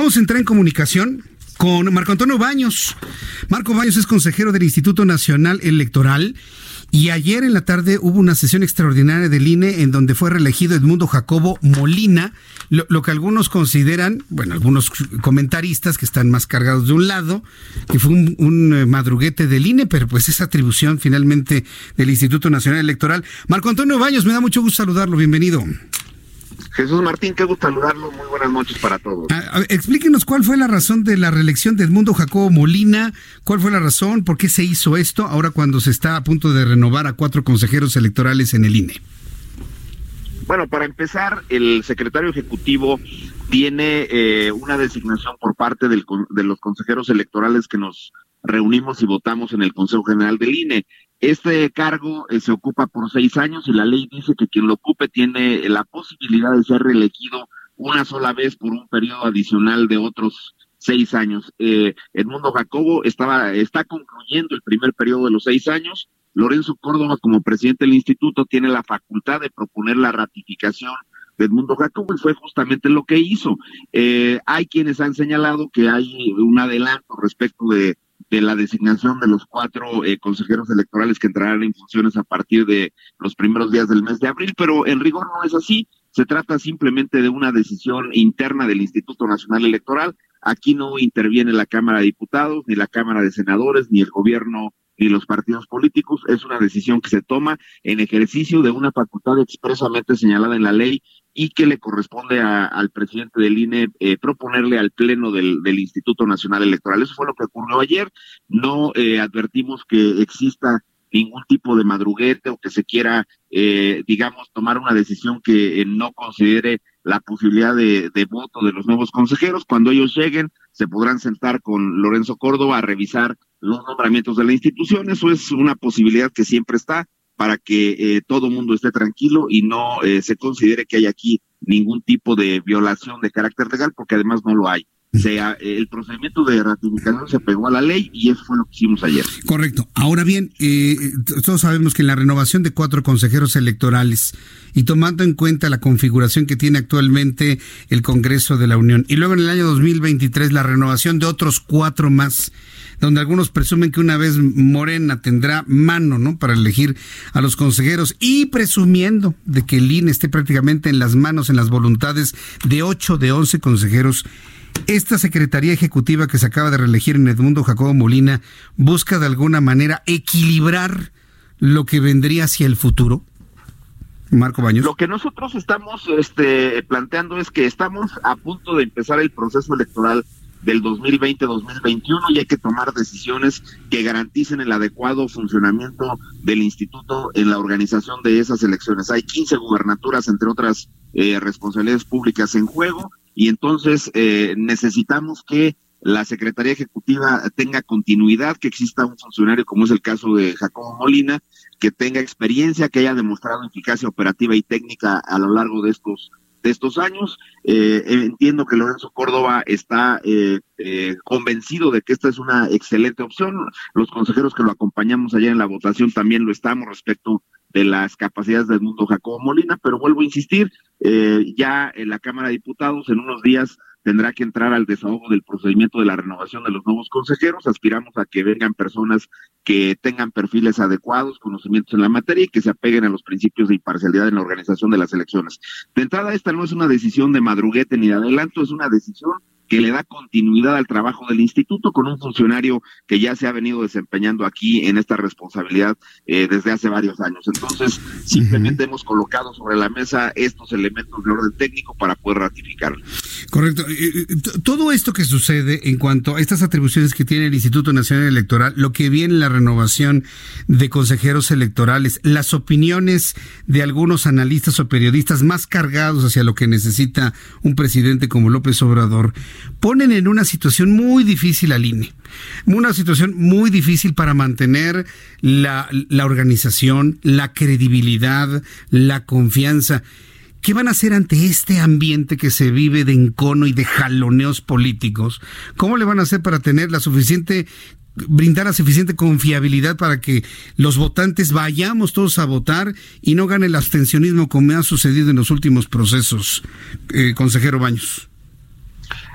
Vamos a entrar en comunicación con Marco Antonio Baños. Marco Baños es consejero del Instituto Nacional Electoral y ayer en la tarde hubo una sesión extraordinaria del INE en donde fue reelegido Edmundo Jacobo Molina, lo, que algunos consideran, bueno, algunos comentaristas que están más cargados de un lado, que fue un, un madruguete del INE, pero pues es atribución finalmente del Instituto Nacional Electoral. Marco Antonio Baños, me da mucho gusto saludarlo, bienvenido. Jesús Martín, qué gusto saludarlo. Muy buenas noches para todos. A, a, explíquenos cuál fue la razón de la reelección de Edmundo Jacobo Molina, cuál fue la razón, por qué se hizo esto ahora cuando se está a punto de renovar a cuatro consejeros electorales en el INE. Bueno, para empezar, el secretario ejecutivo tiene eh, una designación por parte del, de los consejeros electorales que nos reunimos y votamos en el Consejo General del INE. Este cargo eh, se ocupa por seis años y la ley dice que quien lo ocupe tiene la posibilidad de ser reelegido una sola vez por un periodo adicional de otros seis años. Eh, Edmundo Jacobo estaba, está concluyendo el primer periodo de los seis años. Lorenzo Córdoba, como presidente del instituto, tiene la facultad de proponer la ratificación de Edmundo Jacobo y fue justamente lo que hizo. Eh, hay quienes han señalado que hay un adelanto respecto de de la designación de los cuatro eh, consejeros electorales que entrarán en funciones a partir de los primeros días del mes de abril, pero en rigor no es así. Se trata simplemente de una decisión interna del Instituto Nacional Electoral. Aquí no interviene la Cámara de Diputados, ni la Cámara de Senadores, ni el gobierno, ni los partidos políticos. Es una decisión que se toma en ejercicio de una facultad expresamente señalada en la ley y que le corresponde a, al presidente del INE eh, proponerle al Pleno del, Instituto Nacional Electoral. Eso fue lo que ocurrió ayer. No eh, advertimos que exista ningún tipo de madruguete o que se quiera, eh, digamos, tomar una decisión que no considere la posibilidad de, voto de los nuevos consejeros. Cuando ellos lleguen, se podrán sentar con Lorenzo Córdoba a revisar los nombramientos de la institución. Eso es una posibilidad que siempre está para que eh, todo mundo esté tranquilo y no eh, se considere que hay aquí ningún tipo de violación de carácter legal, porque además no lo hay. Sea, el procedimiento de ratificación se pegó a la ley y eso fue lo que hicimos ayer. Correcto. Ahora bien, eh, todos sabemos que en la renovación de cuatro consejeros electorales y tomando en cuenta la configuración que tiene actualmente el Congreso de la Unión y luego en el año 2023 la renovación de otros cuatro más, donde algunos presumen que una vez Morena tendrá mano, ¿no? Para elegir a los consejeros y presumiendo de que el INE esté prácticamente en las manos, en las voluntades de ocho de once consejeros. Esta Secretaría Ejecutiva que se acaba de reelegir en Edmundo Jacobo Molina busca de alguna manera equilibrar lo que vendría hacia el futuro. Marco Baños. Lo que nosotros estamos este, planteando es que estamos a punto de empezar el proceso electoral del 2020-2021 y hay que tomar decisiones que garanticen el adecuado funcionamiento del instituto en la organización de esas elecciones. Hay 15 gubernaturas, entre otras eh, responsabilidades públicas en juego, y entonces eh, necesitamos que la Secretaría Ejecutiva tenga continuidad, que exista un funcionario como es el caso de Jacobo Molina, que tenga experiencia, que haya demostrado eficacia operativa y técnica a lo largo de estos de estos años. Eh, entiendo que Lorenzo Córdoba está eh, eh, convencido de que esta es una excelente opción. Los consejeros que lo acompañamos allá en la votación también lo estamos respecto de las capacidades del mundo Jacobo Molina, pero vuelvo a insistir, eh, ya en la Cámara de Diputados en unos días tendrá que entrar al desahogo del procedimiento de la renovación de los nuevos consejeros. Aspiramos a que vengan personas que tengan perfiles adecuados, conocimientos en la materia y que se apeguen a los principios de imparcialidad en la organización de las elecciones. De entrada, esta no es una decisión de madruguete ni de adelanto, es una decisión que le da continuidad al trabajo del instituto con un funcionario que ya se ha venido desempeñando aquí en esta responsabilidad eh, desde hace varios años. Entonces, simplemente hemos colocado sobre la mesa estos elementos de orden técnico para poder ratificarlo. Correcto. Eh, eh, todo esto que sucede en cuanto a estas atribuciones que tiene el Instituto Nacional Electoral, lo que viene en la renovación de consejeros electorales, las opiniones de algunos analistas o periodistas más cargados hacia lo que necesita un presidente como López Obrador, ponen en una situación muy difícil al INE. Una situación muy difícil para mantener la, la organización, la credibilidad, la confianza. ¿Qué van a hacer ante este ambiente que se vive de encono y de jaloneos políticos? ¿Cómo le van a hacer para tener la suficiente brindar la suficiente confiabilidad para que los votantes vayamos todos a votar y no gane el abstencionismo como ha sucedido en los últimos procesos, eh, consejero Baños.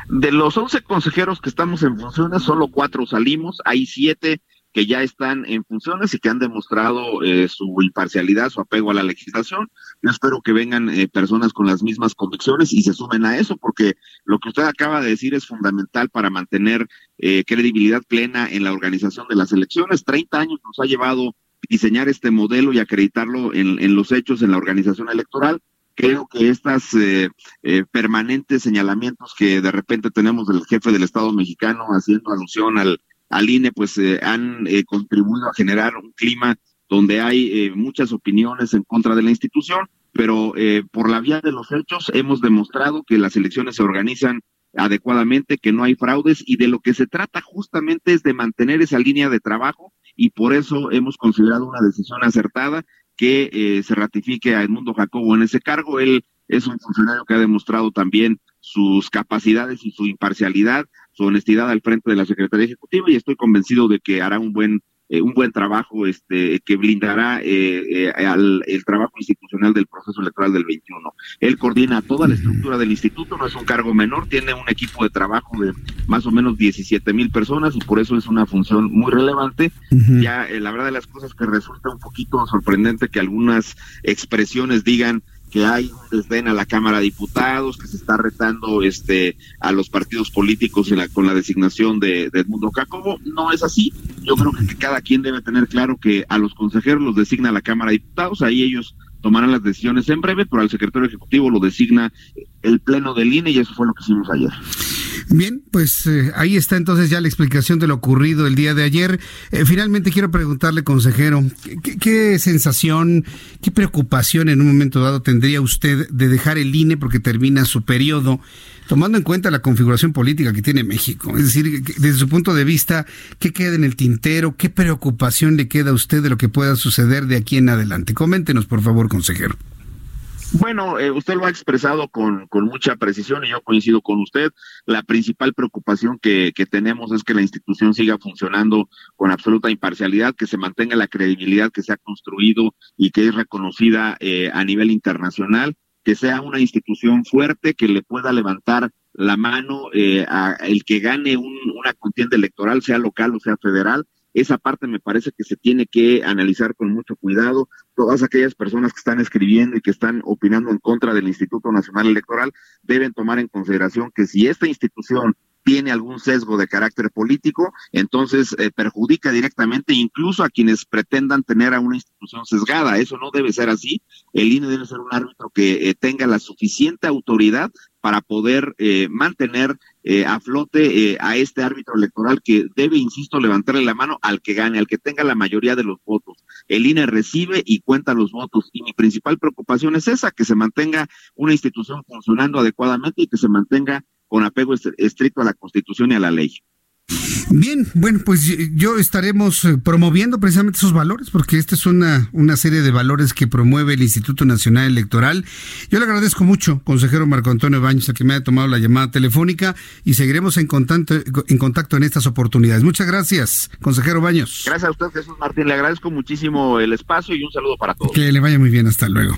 De los 11 consejeros que estamos en funciones, solo cuatro salimos, hay siete que ya están en funciones y que han demostrado eh, su imparcialidad, su apego a la legislación. Yo espero que vengan eh, personas con las mismas convicciones y se sumen a eso, porque lo que usted acaba de decir es fundamental para mantener eh, credibilidad plena en la organización de las elecciones. Treinta años nos ha llevado diseñar este modelo y acreditarlo en los hechos en la organización electoral creo que estas eh, eh, permanentes señalamientos que de repente tenemos del jefe del Estado mexicano haciendo alusión al al INE, pues eh, han eh, contribuido a generar un clima donde hay eh, muchas opiniones en contra de la institución, pero por la vía de los hechos hemos demostrado que las elecciones se organizan adecuadamente, que no hay fraudes y de lo que se trata justamente es de mantener esa línea de trabajo y por eso hemos considerado una decisión acertada que se ratifique a Edmundo Jacobo en ese cargo. Él es un funcionario que ha demostrado también sus capacidades y su imparcialidad, su honestidad al frente de la Secretaría Ejecutiva y estoy convencido de que hará un buen eh, un buen trabajo este que blindará eh, eh, al, el trabajo institucional del proceso electoral del 21. Él coordina toda la estructura del instituto, no es un cargo menor, tiene un equipo de trabajo de más o menos 17 mil personas y por eso es una función muy relevante. Ya la verdad de las cosas que resulta un poquito sorprendente que algunas expresiones digan que hay un desdén a la Cámara de Diputados, que se está retando este a los partidos políticos con la designación de, de Edmundo Jacobo. No es así. Yo creo que cada quien debe tener claro que a los consejeros los designa la Cámara de Diputados, ahí ellos tomarán las decisiones en breve, pero al secretario ejecutivo lo designa el Pleno del INE y eso fue lo que hicimos ayer. Bien, pues eh, ahí está entonces ya la explicación de lo ocurrido el día de ayer. Eh, finalmente quiero preguntarle, consejero, ¿qué, sensación, qué preocupación en un momento dado tendría usted de dejar el INE porque termina su periodo, tomando en cuenta la configuración política que tiene México? Es decir, desde su punto de vista, ¿qué queda en el tintero? ¿Qué preocupación le queda a usted de lo que pueda suceder de aquí en adelante? Coméntenos, por favor, consejero. Bueno, eh, usted lo ha expresado con, con mucha precisión y yo coincido con usted. La principal preocupación que, que tenemos es que la institución siga funcionando con absoluta imparcialidad, que se mantenga la credibilidad que se ha construido y que es reconocida eh, a nivel internacional, que sea una institución fuerte que le pueda levantar la mano eh, a el que gane un, una contienda electoral, sea local o sea federal, esa parte me parece que se tiene que analizar con mucho cuidado. Todas aquellas personas que están escribiendo y que están opinando en contra del Instituto Nacional Electoral deben tomar en consideración que si esta institución tiene algún sesgo de carácter político, entonces eh, perjudica directamente incluso a quienes pretendan tener a una institución sesgada. Eso no debe ser así. El INE debe ser un árbitro que eh, tenga la suficiente autoridad para poder eh, mantener eh, a flote eh, a este árbitro electoral que debe, insisto, levantarle la mano al que gane, al que tenga la mayoría de los votos. El INE recibe y cuenta los votos y mi principal preocupación es esa, que se mantenga una institución funcionando adecuadamente y que se mantenga con apego estricto a la Constitución y a la ley. Bien, bueno, pues yo estaremos eh, promoviendo precisamente esos valores, porque esta es una, una serie de valores que promueve el Instituto Nacional Electoral. Yo le agradezco mucho, consejero Marco Antonio Baños, a que me haya tomado la llamada telefónica y seguiremos en contacto, en contacto en estas oportunidades. Muchas gracias, consejero Baños. Gracias a usted, Jesús Martín. Le agradezco muchísimo el espacio y un saludo para todos. Que le vaya muy bien, hasta luego.